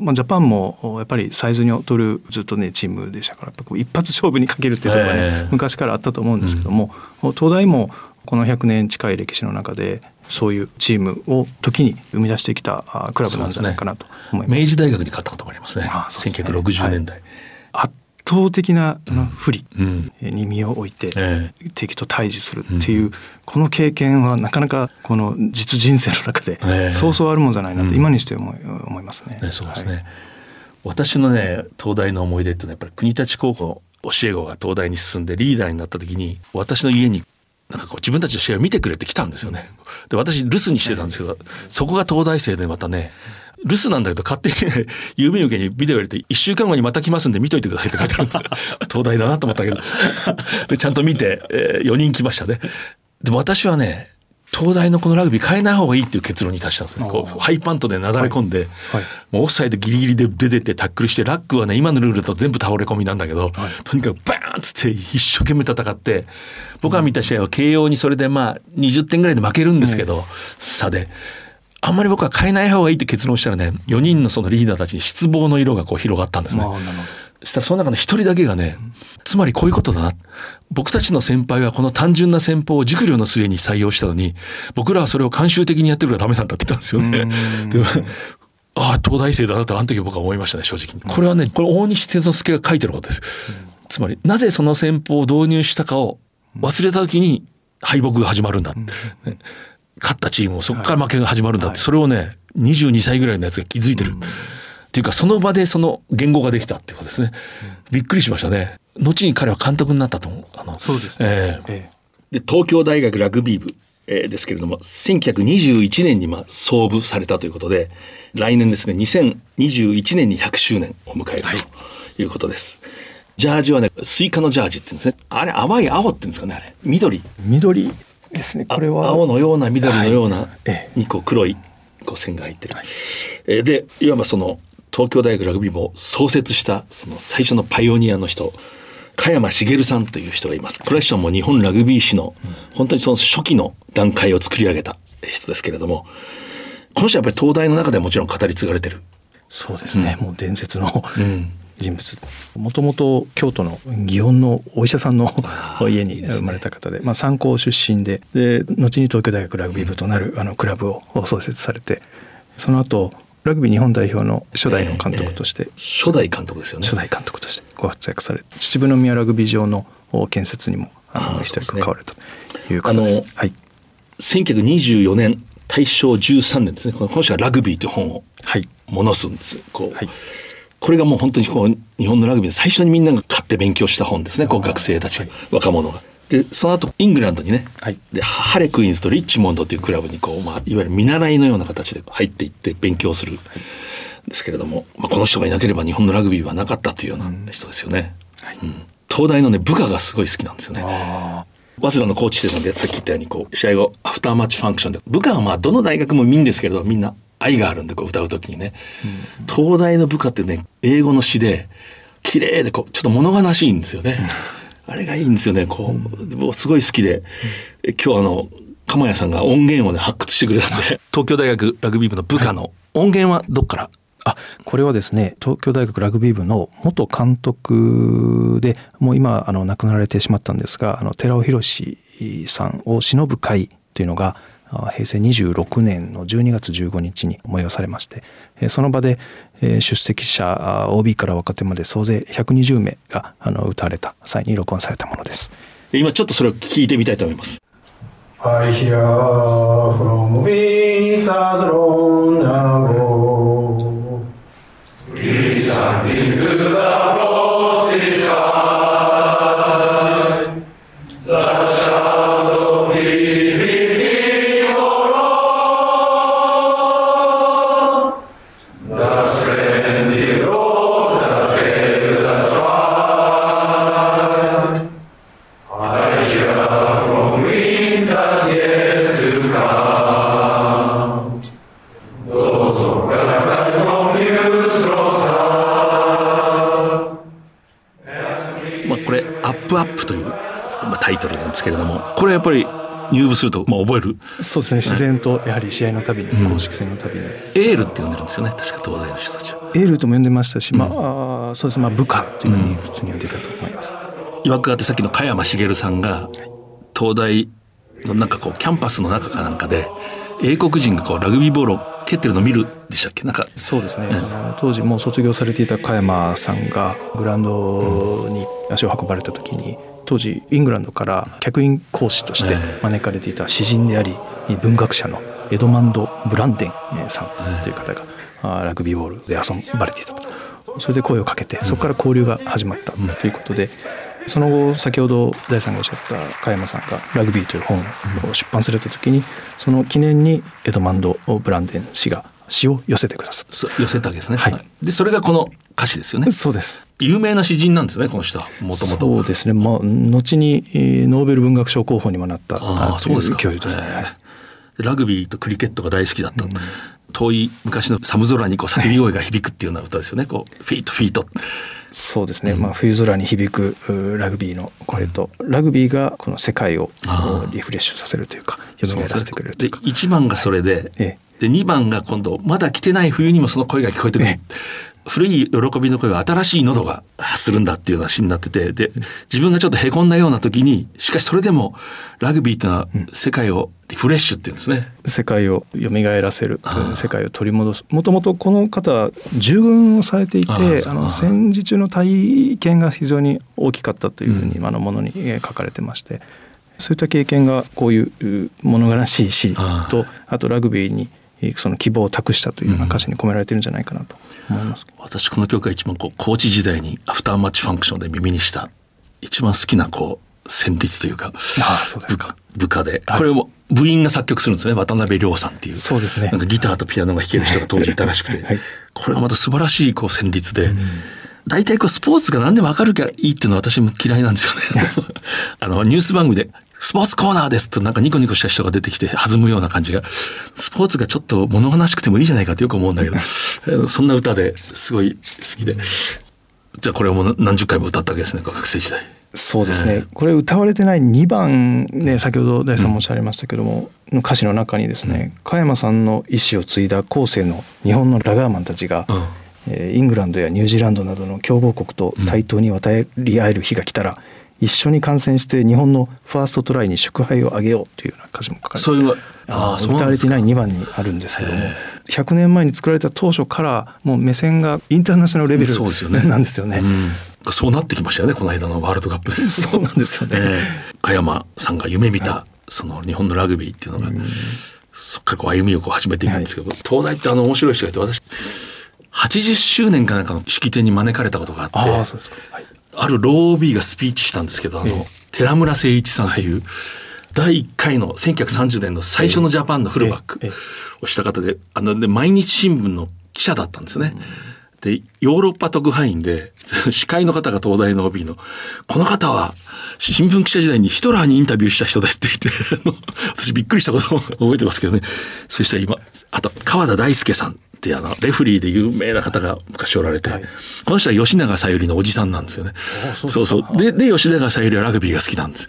S5: まあ、ジャパンもやっぱりサイズに劣るずっとねチームでしたから一発勝負にかけるっていうところがね、昔からあったと思うんですけども、東大もこの100年近い歴史の中でそういうチームを時に生み出してきたクラブなんじゃないかなと思います。
S1: すね、明治大学に勝ったこともありますね。ああすね1960年代。
S5: はい倒的な不利に身を置いて敵と対峙するっていうこの経験はなかなかこの実人生の中でそうそうあるもんじゃないなと今にして思い思いますね。
S1: そうですね、はい、私のね東大の思い出っていうのはやっぱり国立高校教え子が東大に進んでリーダーになった時に私の家になんかこう自分たちの試合を見てくれて来たんですよね。で私留守にしてたんですけどそこが東大生でまたね留守なんだけど勝手に、郵便受けにビデオ入れて1週間後にまた来ますんで見といてくださいって書いてあるんです。東大だなと思ったけど。でちゃんと見て、えー、4人来ましたね。でも私はね東大のこのラグビー変えない方がいいっていう結論に達したんですね。こうハイパントでなだれ込んで、はい。はい、もうオフサイドギリギリで出てってタックルしてラックはね今のルールだと全部倒れ込みなんだけど、はい、とにかくバーンっつって一生懸命戦って僕が見た試合は慶応にそれでまあ20点ぐらいで負けるんですけど、差で。あんまり僕は変えない方がいいって結論したらね4人のそのリーダーたちに失望の色がこう広がったんですね。そしたらその中の一人だけがね、つまりこういうことだな。僕たちの先輩はこの単純な戦法を熟慮の末に採用したのに、僕らはそれを慣習的にやってるからダメなんだって言ったんですよね。ああ東大生だなとあの時僕は思いましたね正直。にこれはねこれ大西哲之助が書いてることです、つまりなぜその戦法を導入したかを忘れた時に敗北が始まるんだ、ね勝ったチームをそこから負けが始まるんだって、それをね22歳ぐらいのやつが気づいてる、っていうかその場でその言語ができたっていうことですね、びっくりしましたね。後に彼は監督になったと思う。あの
S5: そうですね、
S1: ええ。
S5: え
S1: で東京大学ラグビー部、えーですけれども1921年にまあ創部されたということで来年ですね2021年に100周年を迎えるとい。うことです、ジャージはねスイカのジャージって言うんですね。あれ淡い青って言うんですかねあれ。緑。
S5: え緑？ですね。
S1: あ
S5: これは。
S1: 青のような緑のような
S5: はいえ。
S1: にこう黒いこう線が入ってる、えーでいわばその東京大学ラグビー部を創設したその最初のパイオニアの人加山茂さんという人がいます。これは人はもう日本ラグビー史の本当にその初期の段階を作り上げた人ですけれどもこの人はやっぱり東大の中ではもちろん語り継がれてる。
S5: そうですね、もう伝説の
S1: ん
S5: 人物。もともと京都の祇園のお医者さんの家に生まれた方でまあ、参考出身でで後に東京大学ラグビー部となるあのクラブを創設されてその後ラグビー日本代表の初代の監督として、
S1: 初代監督ですよね。
S5: 初代監督としてご活躍され秩父宮ラグビー場の建設にもあの一人
S1: そうですね。
S5: 関わるという方です。
S1: あの
S5: はい、
S1: 1924年大正13年ですね。この人がラグビーという本を
S5: はい。
S1: ものすんですこう、
S5: はい
S1: これがもう本当にこう日本のラグビーの最初にみんなが買って勉強した本ですねこう学生たちが、若者が。でその後イングランドにね、
S5: はい。
S1: でハレクイーンズとリッチモンドというクラブにこう、まあ、いわゆる見習いのような形で入っていって勉強するんですけれども、まあ、この人がいなければ日本のラグビーはなかったというような人ですよね。うん。東大のね部下がすごい好きなんですよね。早稲田のコーチでさっき言ったようにこう試合後アフターマッチファンクションで。部下はまあどの大学も見んですけれどみんな愛があるんでこう歌う時にね、東大の部下ってね英語の詩で綺麗でこうちょっと物悲しいんですよね、あれがいいんですよね。こう、で僕すごい好きで。え今日あの鎌谷さんが音源をね発掘してくれたんで。東京大学ラグビー部の部下の音源はどっから？
S5: あ。これはですね東京大学ラグビー部の元監督でもう今あの亡くなられてしまったんですがあの寺尾博さんを偲ぶ会というのがあ平成26年の12月15日に催されましてえーその場でえー出席者あ OB から若手まで総勢120名があの歌われた際に録音されたものです。
S1: 今ちょっとそれを聞いてみたいと思います
S6: I hear from winter's long ago..
S1: まあ、トルなんですけれどもこれやっぱり入部すると、まあ、覚える。
S5: そうですね。自然とやはり試合のたびに公式戦のたびに、
S1: エールって呼んでるんですよね。確か東大の人たちは。
S5: エールとも呼んでましたし、まああーそうですね。まあ部下というふうに普通に呼んでたと思います。
S1: いわくあってさっきの加山茂さんが東大のなんかこうキャンパスの中かなんかで英国人がこうラグビーボールを蹴ってるのを見るでしたっけ？なんか。
S5: そうですね、あの当時もう卒業されていた加山さんがグラウンドに足を運ばれた時に当時イングランドから客員講師として招かれていた詩人であり文学者のエドマンド・ブランデンさんという方があラグビーボールで遊ばれていたとそれで声をかけてそこから交流が始まったということで。その後先ほど大さんがおっしゃった加山さんがラグビーという本を出版された時にその記念にエドマンド・ブランデン氏が詩を寄せてくださ
S1: 寄せたわけですね。
S5: はい
S1: でそれがこの歌詞ですよね。
S5: そうです。
S1: 有名な詩人なんですねこの人はもともと。
S5: そうですね。まあ後にえーノーベル文学賞候補にもなった
S1: ああそうですか。
S5: 教授ですね。
S1: ラグビーとクリケットが大好きだった。遠い昔の寒空にこう叫び声が響くっていうような歌ですよね。こうフィートフィート。
S5: そうですね。まあ冬空に響くうラグビーの声と、ラグビーがこの世界をリフレッシュさせるというか、蘇らせてくれるとい
S1: で
S5: うか。
S1: 1番がそれで、
S5: ええ
S1: で2番が今度まだ来てない冬にもその声が聞こえてくる、古い喜びの声は新しい喉が発するんだっていうような詩になっててで自分がちょっとへこんだような時にしかしそれでもラグビーっていうのは世界をリフレッシュっていうんですね。
S5: 世界を蘇らせる。世界を取り戻す。もともとこの方は従軍をされていてあの戦時中の体験が非常に大きかったというふうに今のものに書かれてましてそういった経験がこういう物悲しい詩とあとラグビーにその希望を託したというような歌詞に込められてるんじゃないかなと思います、
S1: うん、私この曲が一番こうコーチ時代にアフターマッチファンクションで耳にした一番好きなこう旋律というか
S5: ああそうですか。
S1: 部下で、これも部員が作曲するんですね。渡辺亮さんっていう。
S5: そうですね。
S1: なんかギターとピアノが弾ける人が当時いたらしくて、はい、これがまた素晴らしいこう旋律で、うん。大体こうスポーツが何でも分かるかいいっていうのは私も嫌いなんですよね。あのニュース番組でスポーツコーナーですとなんかニコニコした人が出てきて弾むような感じが、スポーツがちょっと物悲しくてもいいじゃないかってよく思うんだけど、そんな歌ですごい好きで。じゃあこれをもう何十回も歌ったわけですね、学生時代。
S5: そうですね、これ歌われてない2番ね先ほど大さんもおっしゃいましたけども、うん、の歌詞の中にですね、加山さんの意思を継いだ後世の日本のラガーマンたちが、うん。えイングランドやニュージーランドなどの強豪国と対等に渡り合える日が来たら、一緒に観戦して日本のファーストトライに祝杯をあげようというような歌詞も書かれてそういうあ歌われてない2番にあるんですけども100年前に作られた当初からもう目線がインターナショナルレベルなんですよね。
S1: そうなってきましたよねこの間のワールドカップで。
S5: そうなんですよね。え
S1: ー、加山さんが夢見た、はい、その日本のラグビーっていうのが、うん、そっからこう歩みをこう始めていくんですけど、はい、東大ってあの面白い人がいて私80周年かなんかの式典に招かれたことがあってあ,、はい、あるロー OB がスピーチしたんですけどあの、寺村誠一さんっていう、はい、第1回の1930年の最初のジャパンのフルバックをした方であので毎日新聞の記者だったんですね。でヨーロッパ特派員で 司会の方が東大の OB のこの方は新聞記者時代にヒトラーにインタビューした人ですって言って私びっくりしたことも覚えてますけどね。そして今あと川田大輔さんってあのレフリーで有名な方が昔おられて、はい、この人は吉永小百合のおじさんなんですよね。そうそうでで吉永小百合はラグビーが好きなんです。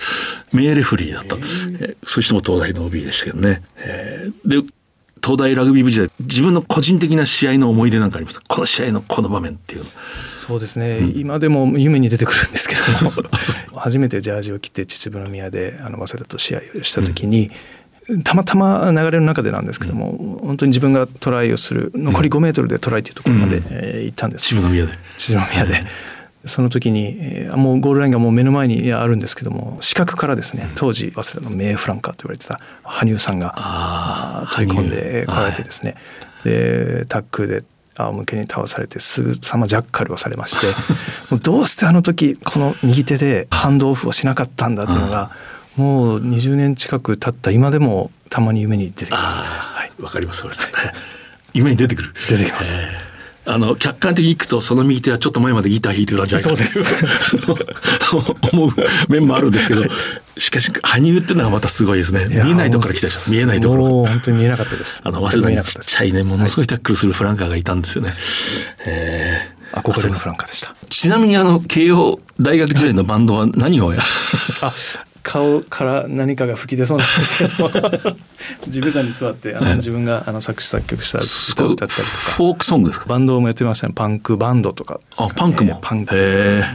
S1: 名レフリーだった。えそういう人も東大の OB でしたけどね。えー、で東大ラグビー部時代自分の個人的な試合の思い出なんかあります？この試合のこの場面っていう
S5: そうですね、うん、今でも夢に出てくるんですけども。初めてジャージを着て秩父宮であの早稲田と試合をした時に、うんたまたま流れの中でなんですけども、うん、本当に自分がトライをする残り5メートルでトライというところまで、うん、えー、行ったんです。
S1: 秩父宮で。
S5: 秩父宮で。その時に、えー、もうゴールラインがもう目の前にあるんですけども視角からですね当時早稲田の名フランカーと言われてた羽生さんが飛び込んでこられてですね、はい、でタックルで仰向けに倒されてすぐさまジャッカルをされまして もうどうしてあの時この右手でハンドオフをしなかったんだというのがもう20年近く経った今でもたまに夢に出てきます。
S1: はい、わかります。夢に出てくる。
S5: 出てきます。
S1: あの客観的にいくとその右手はちょっと前までギター弾いてたんじゃないかと 思う面もあるんですけどしかし羽生っていうのがまたすごいですね。見えないところから来た見えないところ。
S5: 本当に見えなかったです。
S1: あの早稲田にちっちゃいねものすごいタックルするフランカーがいたんですよね、はい、
S5: えー、憧れのフランカーでした。
S1: ちなみにあの慶応大学時代のバンドは何をや？
S5: あ顔から何かが吹き出そうなんですけど。地べたに座ってあの自分があの作詞作曲した歌を歌ったりとか。
S1: フォークソングですか？
S5: バンドもやってましたね。パンクバンドとか、ね、
S1: あパンクも、
S5: パンク、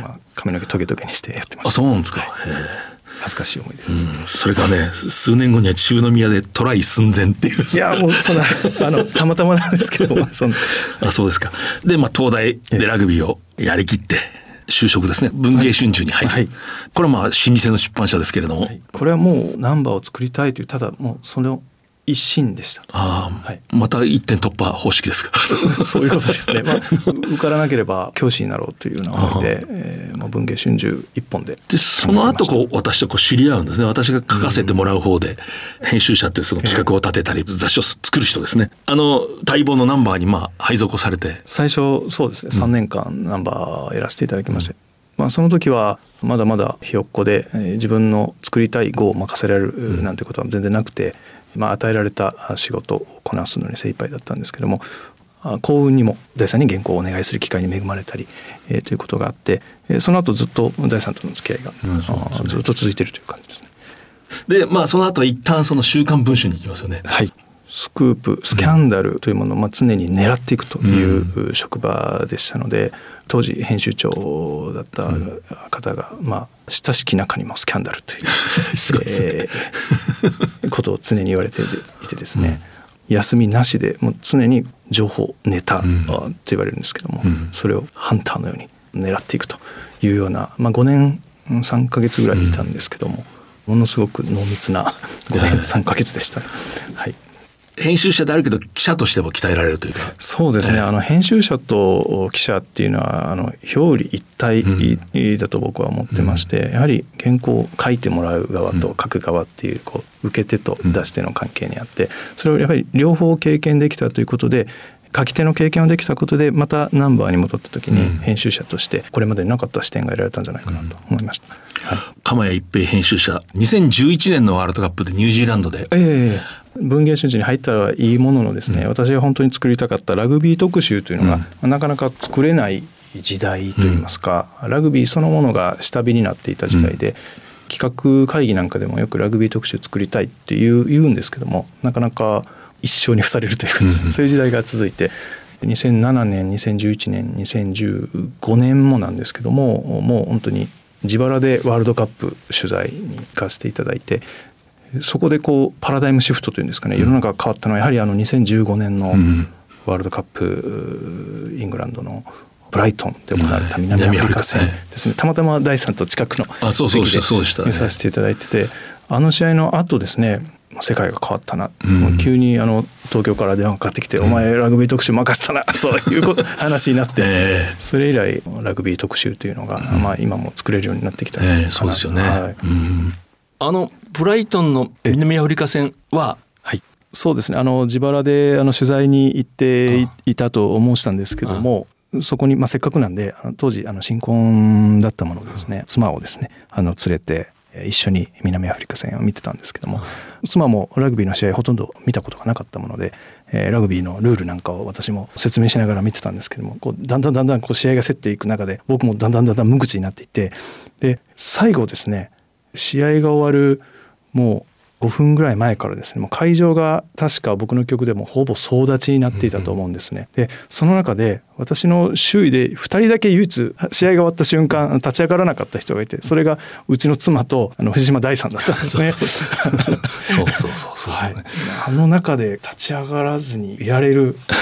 S5: まあ、髪の毛トゲトゲにしてやってました、
S1: あそうなんですか、
S5: 恥ずかしい思いです、
S1: うん、それがね数年後には中宮でトライ寸前っていう。
S5: いやもうそんなあのたまたまなんですけどそ
S1: あそうですか。でまあ東大でラグビーをやりきって就職ですね。文芸春秋に入る、はい、これはまあ老舗の出版社ですけれども、はい、
S5: これはもうナンバーを作りたいというただもうその一心でした。
S1: ああ、はい、また一点突破方式ですか。
S5: そういうことですね。まあ、受からなければ教師になろうというような思いで、えー、まあ文芸春秋一本で。
S1: で、その後こう私とこう知り合うんですね。私が書かせてもらう方で、編集者ってその企画を立てたり、雑誌を作る人ですね。あの待望のナンバーにまあ配属されて。
S5: 最初そうですね。三年間ナンバーやらせていただきました。うんまあ、その時はまだまだひよっこで自分の作りたい語を任せられるなんてことは全然なくて、まあ、与えられた仕事をこなすのに精一杯だったんですけども幸運にも大さんに原稿をお願いする機会に恵まれたり、えー、ということがあって、えー、その後ずっと大さんとの付き合いが、うんね、ずっと続いているという感じですね。
S1: でまあその後一旦その週刊文春に行きますよね。
S5: はいスクープスキャンダルというものをまあ常に狙っていくという職場でしたので当時編集長だった方が、まあ、親しき中にもスキャンダルという えーことを常に言われていてですね、休みなしでもう常に情報ネタと言われるんですけども、それをハンターのように狙っていくというような、まあ、5年3か月ぐらいいたんですけども、ものすごく濃密な5年3か月でした、はい、
S1: 編集者であるけど記者としても鍛えられるというか。
S5: そうですね、えー、あの編集者と記者っていうのはあの表裏一体だと僕は思ってまして、うん、やはり原稿を書いてもらう側と書く側っていうこう受け手と出し手の関係にあってそれをやはり両方経験できたということで書き手の経験をできたことでまたナンバーに戻った時に編集者としてこれまでなかった視点が得られたんじゃないかなと思いました。
S1: はい、鎌谷一平編集者2011年のワールドカップでニュージーランドで、
S5: えー、文藝春秋に入ったらいいもののですね、うん、私が本当に作りたかったラグビー特集というのが、うん、なかなか作れない時代といいますか、うん、ラグビーそのものが下火になっていた時代で、企画会議なんかでもよくラグビー特集作りたいっていう言うんですけどもなかなか一生に付されるというか、ね、そういう時代が続いて2007年2011年2015年もなんですけどももう本当に自腹でワールドカップ取材に行かせていただいてそこでこうパラダイムシフトというんですかね世の中が変わったのはやはりあの2015年のワールドカップイングランドのブライトンで行われた南アフリカ戦ですね、たまたま第3と近くの席で見させていただいててあの試合の後ですね世界が変わったな、うん、急にあの東京から電話かかってきて「うん、お前ラグビー特集任せたな」そういう話になって、えー、それ以来ラグビー特集というのが、うん、まあ、今も作れるようになってきた
S1: えー、そうですよね、はい、あのブライトンの南アフリカ戦は、
S5: はい、そうですね。あの自腹であの取材に行っていたと申したんですけどもそこに、まあ、せっかくなんで当時あの新婚だったものですね妻をですねあの連れて一緒に南アフリカ戦を見てたんですけども、妻もラグビーの試合ほとんど見たことがなかったもので、えー、ラグビーのルールなんかを私も説明しながら見てたんですけどもこうだんだんだんだんこう試合が競っていく中で僕もだんだんだんだん無口になっていってで最後ですね試合が終わるもう5分ぐらい前からですねもう会場が確か僕の曲でもほぼ総立ちになっていたと思うんですね。でその中で私の周囲で2人だけ唯一試合が終わった瞬間立ち上がらなかった人がいてそれがうちの妻とあの藤島大さんだったんですね。そう
S1: そうそうそう、はい、
S5: あの中で立ち上がらずにいられるあ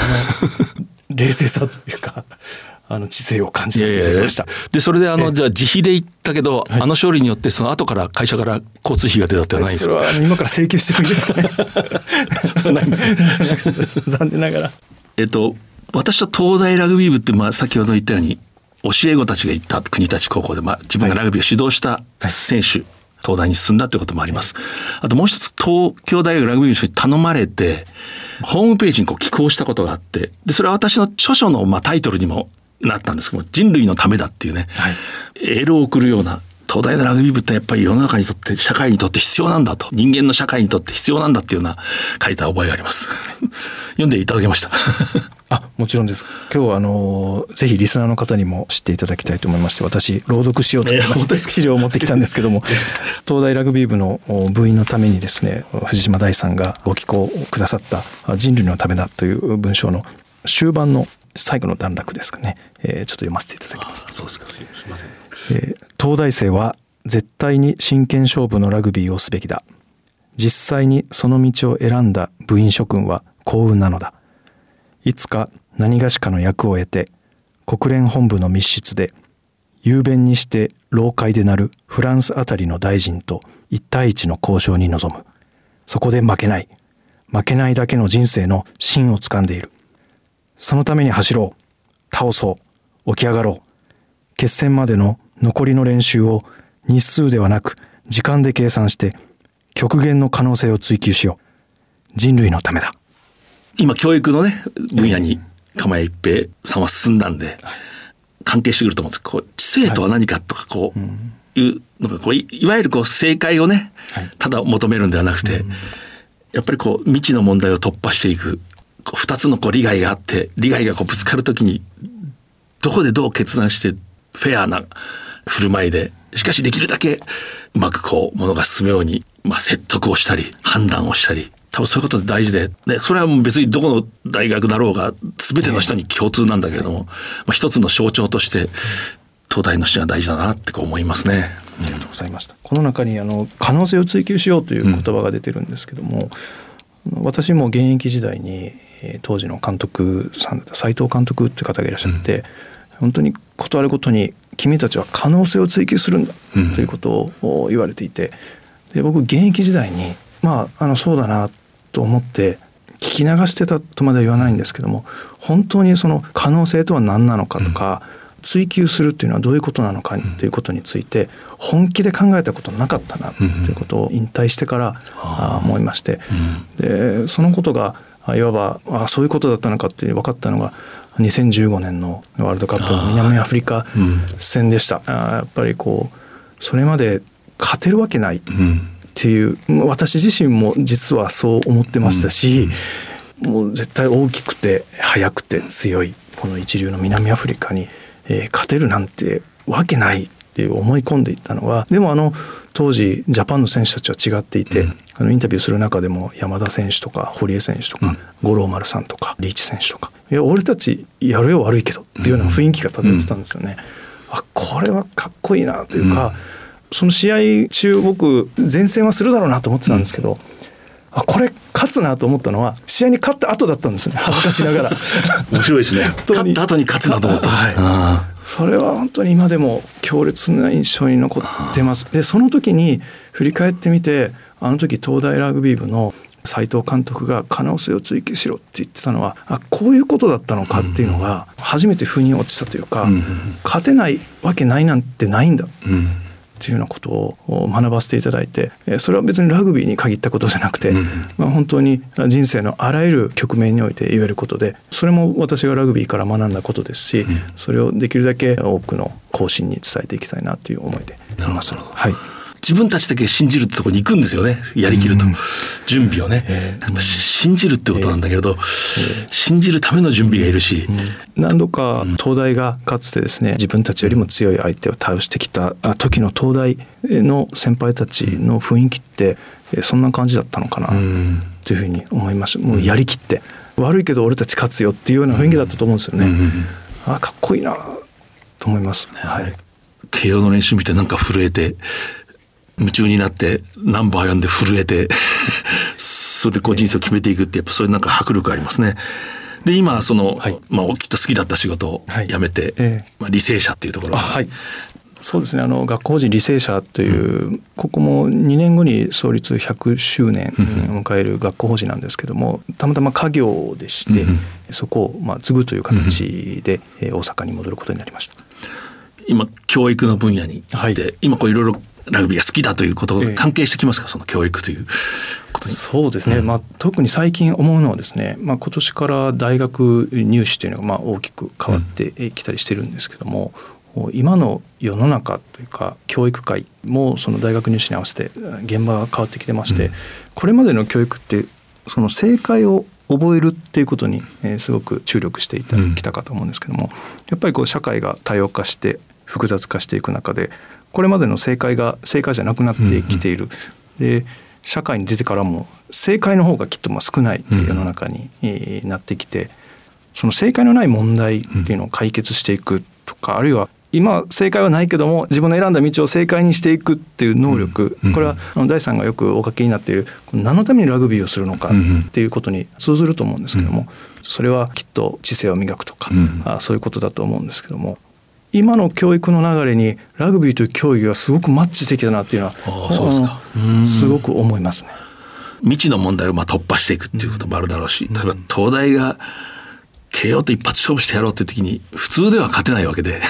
S5: の冷静さというかあの知性を感じさせていただきました。
S1: でそれであのじゃあ自費で行ったけど、あの勝利によってその後から会社から交通費が出たってないんですか？
S5: それは今から請求してもいいですかね？そうなんです残念ながら。
S1: えっと私と東大ラグビー部ってまあ先ほど言ったように教え子たちが行った国立高校で、まあ、自分がラグビーを指導した選手、はい東大に進んだということもあります。あともう一つ東京大学ラグビーの人に頼まれてホームページにこう寄稿したことがあってでそれは私の著書のまあタイトルにもなったんですけど人類のためだっていうね、はい、エールを送るような東大のラグビー部ってやっぱり世の中にとって社会にとって必要なんだと。人間の社会にとって必要なんだっていうような書いた覚えがあります。読んでいただけました？
S5: あもちろんです。今日はあのぜひリスナーの方にも知っていただきたいと思いまして私朗読しようと思いまして資料を持ってきたんですけども 東大ラグビー部の部員のためにですね藤島大さんがご寄稿くださった「人類のためだ」という文章の終盤の最後の段落ですかね、えー、ちょっと読ませていただきます。
S1: そうですかすみません、
S5: えー、東大生は絶対に真剣勝負のラグビーをすべきだ。実際にその道を選んだ部員諸君は幸運なのだ。いつか何がしかの役を得て国連本部の密室で雄弁にして老会でなるフランスあたりの大臣と一対一の交渉に臨む。そこで負けない。負けないだけの人生の芯をつかんでいる。そのために走ろう。倒そう。起き上がろう。決戦までの残りの練習を日数ではなく時間で計算して極限の可能性を追求しよう。人類のためだ。
S1: 今教育のね分野に釜谷一平さんは進んだんで、関係してくると思うんですこう知性とは何かとかこう、いうのがこういわゆるこう正解をね、ただ求めるんではなくて、やっぱりこう未知の問題を突破していくこう2つのこう利害があって利害がこうぶつかる時にどこでどう決断してフェアな振る舞いでしかしできるだけうまくこうものが進むように、まあ、説得をしたり判断をしたり多分そういうことで大事で、ね、それはもう別にどこの大学だろうが全ての人に共通なんだけれども、まあ、一つの象徴として東大の人は大事だなってこう思いますね。
S5: ありがとうございました。この中にあの可能性を追求しようという言葉が出てるんですけども、うん、私も現役時代に当時の監督さんだった斉藤監督っていう方がいらっしゃって、うん、本当に断るごとに君たちは可能性を追求するんだということを言われていて、で僕現役時代にまああのそうだなと思って聞き流してたとまでは言わないんですけども本当にその可能性とは何なのかとか、追求するっていうのはどういうことなのかということについて本気で考えたことなかったなということを引退してから思いまして、でそのことがいわばあそういうことだったのかって分かったのが2015年のワールドカップの南アフリカ戦でした。やっぱりこうそれまで勝てるわけないっていう、私自身も実はそう思ってましたし、もう絶対大きくて速くて強いこの一流の南アフリカにえー、勝てるなんてわけないって思い込んでいったのはでもあの当時ジャパンの選手たちは違っていて、うん、あのインタビューする中でも山田選手とか堀江選手とか、うん、五郎丸さんとかリーチ選手とかいや俺たちやるよ悪いけどっていうような雰囲気が漂ってたんですよね。うん、あこれはかっこいいなというか、その試合中僕前線はするだろうなと思ってたんですけど、あこれ勝つなと思ったのは試合に勝った後だったんですね。恥ずかしながら。
S1: 面白いですね。勝った後に勝つなと思った、は
S5: い、それは本当に今でも強烈な印象に残ってます。でその時に振り返ってみてあの時東大ラグビー部の斉藤監督が可能性を追求しろって言ってたのはあこういうことだったのかっていうのが初めて腑に落ちたというか、勝てないわけないなんてないんだ、うんっていうようなことを学ばせていただいてそれは別にラグビーに限ったことじゃなくて、うん、まあ、本当に人生のあらゆる局面において言えることでそれも私がラグビーから学んだことですし、うん、それをできるだけ多くの後進に伝えていきたいなという思いで
S1: なるほど、はい自分たちだけ信じるってとこに行くんですよね。やりきると、うん、準備をね、えー、信じるってことなんだけれど、えー、信じるための準備がいるし、
S5: うん、何度か東大がかつてですね自分たちよりも強い相手を倒してきた時の東大の先輩たちの雰囲気ってそんな感じだったのかなというふうに思いましたもうやりきって。悪いけど俺たち勝つよっていうような雰囲気だったと思うんですよね、あかっこいいなと思います、はい、
S1: 慶応の練習見てなんか震えて夢中になってナンバー読んで震えて それでこう人生を決めていくってやっぱそういうなんか迫力ありますね。で今その、はい、まあ、きっと好きだった仕事を辞めて、はいえ。ー、まあ、履正社っていうところ。
S5: はい、そうですね。あの学校法人履正社という、うん、ここも2年後に創立100周年を迎える学校法人なんですけどもたまたま家業でして、うん、そこをまあ継ぐという形で、うん、大阪に戻ることになりました。
S1: 今教育の分野にはい、今こういろいろラグビーが好きだということが関係してきますか、えその教育という。ことに。
S5: そうですね、うん、まあ、特に最近思うのはですね、まあ、今年から大学入試というのがまあ大きく変わってきたりしてるんですけども、うん、今の世の中というか教育界もその大学入試に合わせて現場が変わってきてまして、うん、これまでの教育ってその正解を覚えるっていうことに、えー、すごく注力していただきたかと思うんですけども、やっぱりこう社会が多様化して複雑化していく中でこれまでの正解が正解じゃなくなってきている。で社会に出てからも正解の方がきっとまあ少ないという世の中になってきてその正解のない問題っていうのを解決していくとかあるいは今正解はないけども自分の選んだ道を正解にしていくっていう能力。これは第さんがよくお書きになっている何のためにラグビーをするのかっていうことに通ずると思うんですけどもそれはきっと知性を磨くとかそういうことだと思うんですけども今の教育の流れにラグビーという競技がすごくマッチしてきたなっていうのはそうですか。すごく思いますね。
S1: 未知の問題をまあ突破していくっていうこともあるだろうし、例えば東大が慶応と一発勝負してやろうって時に普通では勝てないわけで、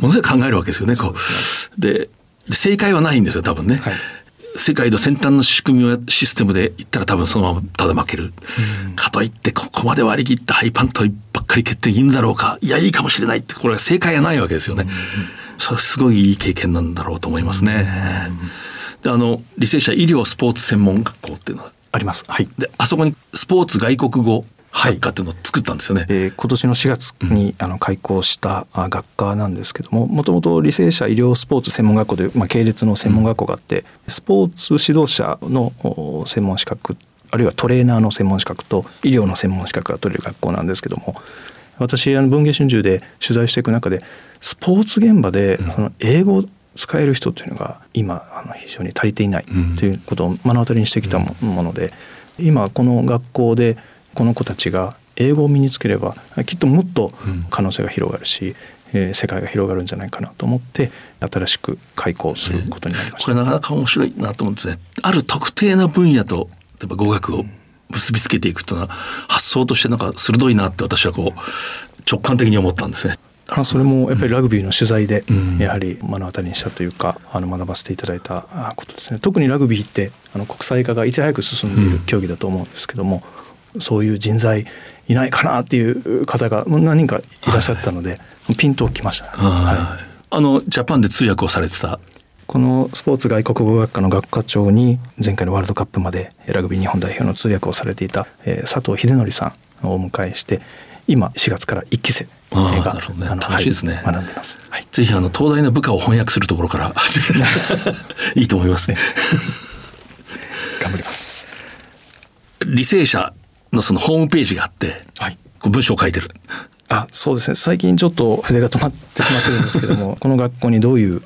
S1: ものすごい考えるわけですよね。こう。で正解はないんですよ多分ね。はい世界の先端の仕組みをシステムでいったら多分そのままただ負ける、うん、かといってここまで割り切ったハイパントばっかり決定いいんだろうか。いやいいかもしれないってこれは正解がないわけですよね、うん、それすごいいい経験なんだろうと思いますね、うん、であの履正社医療スポーツ専門学校っていうのは
S5: あります。はい。
S1: であそこにスポーツ外国語学科っていうのを作ったんですよね、
S5: えー、今年の4月に、あの開校した学科なんですけどももともと履正社医療スポーツ専門学校という、まあ、系列の専門学校があって、スポーツ指導者の専門資格あるいはトレーナーの専門資格と医療の専門資格が取れる学校なんですけども私あの文藝春秋で取材していく中でスポーツ現場でその英語を使える人というのが今あの非常に足りていないということを目の当たりにしてきたもので今この学校でこの子たちが英語を身につければきっともっと可能性が広がるし、えー世界が広がるんじゃないかなと思って新しく開校することになりました。
S1: これなかなか面白いなと思うんですね。ある特定な分野と例えば語学を結びつけていくというのは発想としてなんか鋭いなって私はこう直感的に思ったんですね。
S5: あそれもやっぱりラグビーの取材で
S1: うん
S5: やはり目の当たりにしたというかあの学ばせていただいたあことですね特にラグビーってあの国際化がいち早く進んでいる競技だと思うんですけども、そういう人材いないかなっていう方が何人かいらっしゃったので、ピンときました、はい。
S1: あのジャパンで通訳をされてた
S5: このスポーツ外国語学科の学科長に前回のワールドカップまでラグビー日本代表の通訳をされていた、えー佐藤秀則さんをお迎えして今4月から1期生が
S1: ね。楽しいですね。
S5: はい学んでます。はい。
S1: ぜひあの東大の部下を翻訳するところから始め いいと思いますね。
S5: 頑張ります。
S1: 履正社のそのホームページがあって、
S5: はい。
S1: こう文章を書いてる。
S5: あそうですね。最近ちょっと筆が止まってしまってるんですけどもこの学校にどういう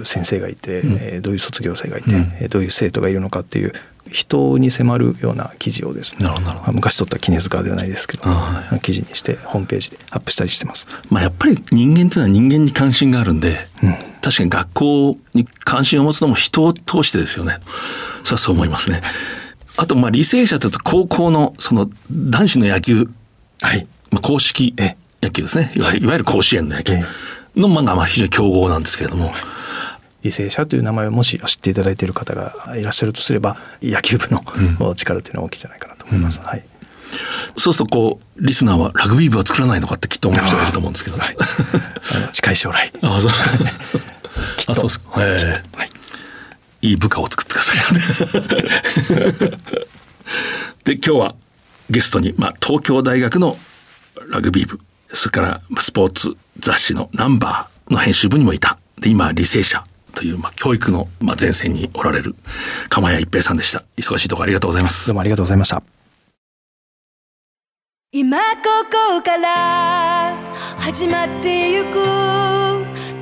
S5: う先生がいて、えーどういう卒業生がいて、
S1: うん。
S5: えーどういう生徒がいるのかっていう人に迫るような記事をですね
S1: なるほどなるほど。
S5: まあ昔撮った絹塚ではないですけど、
S1: は
S5: 記事にしてホームページでアップしたりしてます。
S1: まあやっぱり人間というのは人間に関心があるんで、
S5: うん。
S1: 確かに学校に関心を持つのも人を通してですよね。それはそう思いますね。あとまあ履正社というと高校のその男子の野球、
S5: はい。
S1: まあ、公式
S5: え
S1: 野球ですね。いわゆるい。わゆる甲子園の野球
S5: え
S1: のまあまあ非常に強豪なんですけれども、
S5: 履正社という名前をもし知っていただいている方がいらっしゃるとすれば野球部の力というのは大きいんじゃないかなと思います。はい。
S1: そうするとこうリスナーはラグビー部は作らないのかってきっと思う人がいると思うんですけど。
S5: はい。近い将来。
S1: あそう。
S5: きっと。
S1: あそうです。か。ええ。
S5: はい
S1: いい部下を作ってください。で今日はゲストに、まあ、東京大学のラグビー部それからまあスポーツ雑誌の「ナンバーの編集部にもいたで今履正社という、まあ、教育の、まあ、前線におられる釜谷一平さんでした忙しいところありがとうございます
S5: どうもありがとうございました。
S3: 今ここから始まってゆく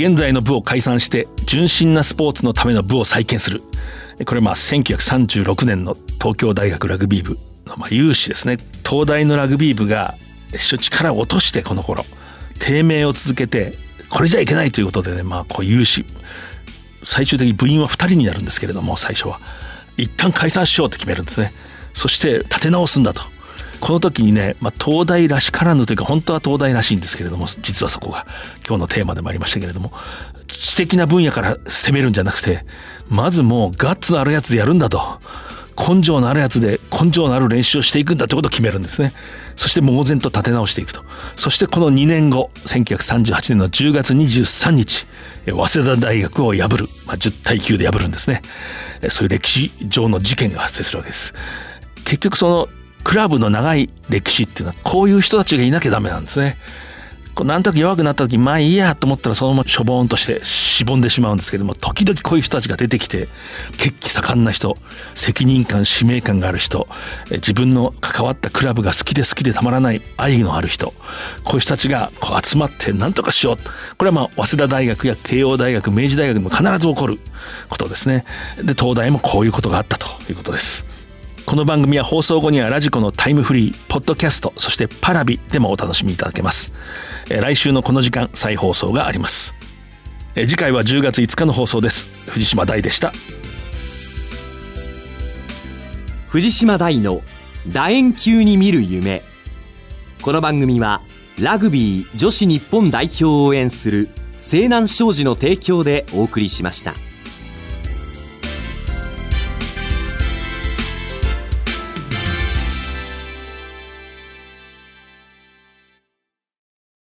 S1: 現在の部を解散して純真なスポーツのための部を再建する。これまあ1936年の東京大学ラグビー部のまあ有志ですね。東大のラグビー部が一応力を落としてこの頃低迷を続けてこれじゃいけないということでねまあこう有志最終的に部員は2人になるんですけれども最初は。一旦解散しようと決めるんですね。そして立て直すんだと。この時にね、まあ、東大らしからぬというか本当は東大らしいんですけれども実はそこが今日のテーマでもありましたけれども知的な分野から攻めるんじゃなくてまずもうガッツのあるやつでやるんだと。根性のあるやつで根性のある練習をしていくんだということを決めるんですね。そして猛然と立て直していくと。そしてこの2年後1938年の10月23日早稲田大学を破る、まあ、10対9で破るんですね。そういう歴史上の事件が発生するわけです。結局そのクラブの長い歴史っていうのはこういう人たちがいなきゃダメなんですね。こうなんとなく弱くなった時まあいいやと思ったらそのまましょぼーんとしてしぼんでしまうんですけども時々こういう人たちが出てきて血気盛んな人責任感使命感がある人自分の関わったクラブが好きで好きでたまらない愛のある人こういう人たちがこう集まって何とかしよう。これはまあ早稲田大学や慶応大学明治大学でも必ず起こることですね。で東大もこういうことがあったということです。この番組は放送後にはラジコのタイムフリー、ポッドキャスト、そしてパラビでもお楽しみいただけます。え来週のこの時間、再放送があります。え次回は10月5日の放送です。藤島大でした。
S2: 藤島大の楕円球に見る夢この番組はラグビー女子日本代表を応援する西南商事の提供でお送りしました。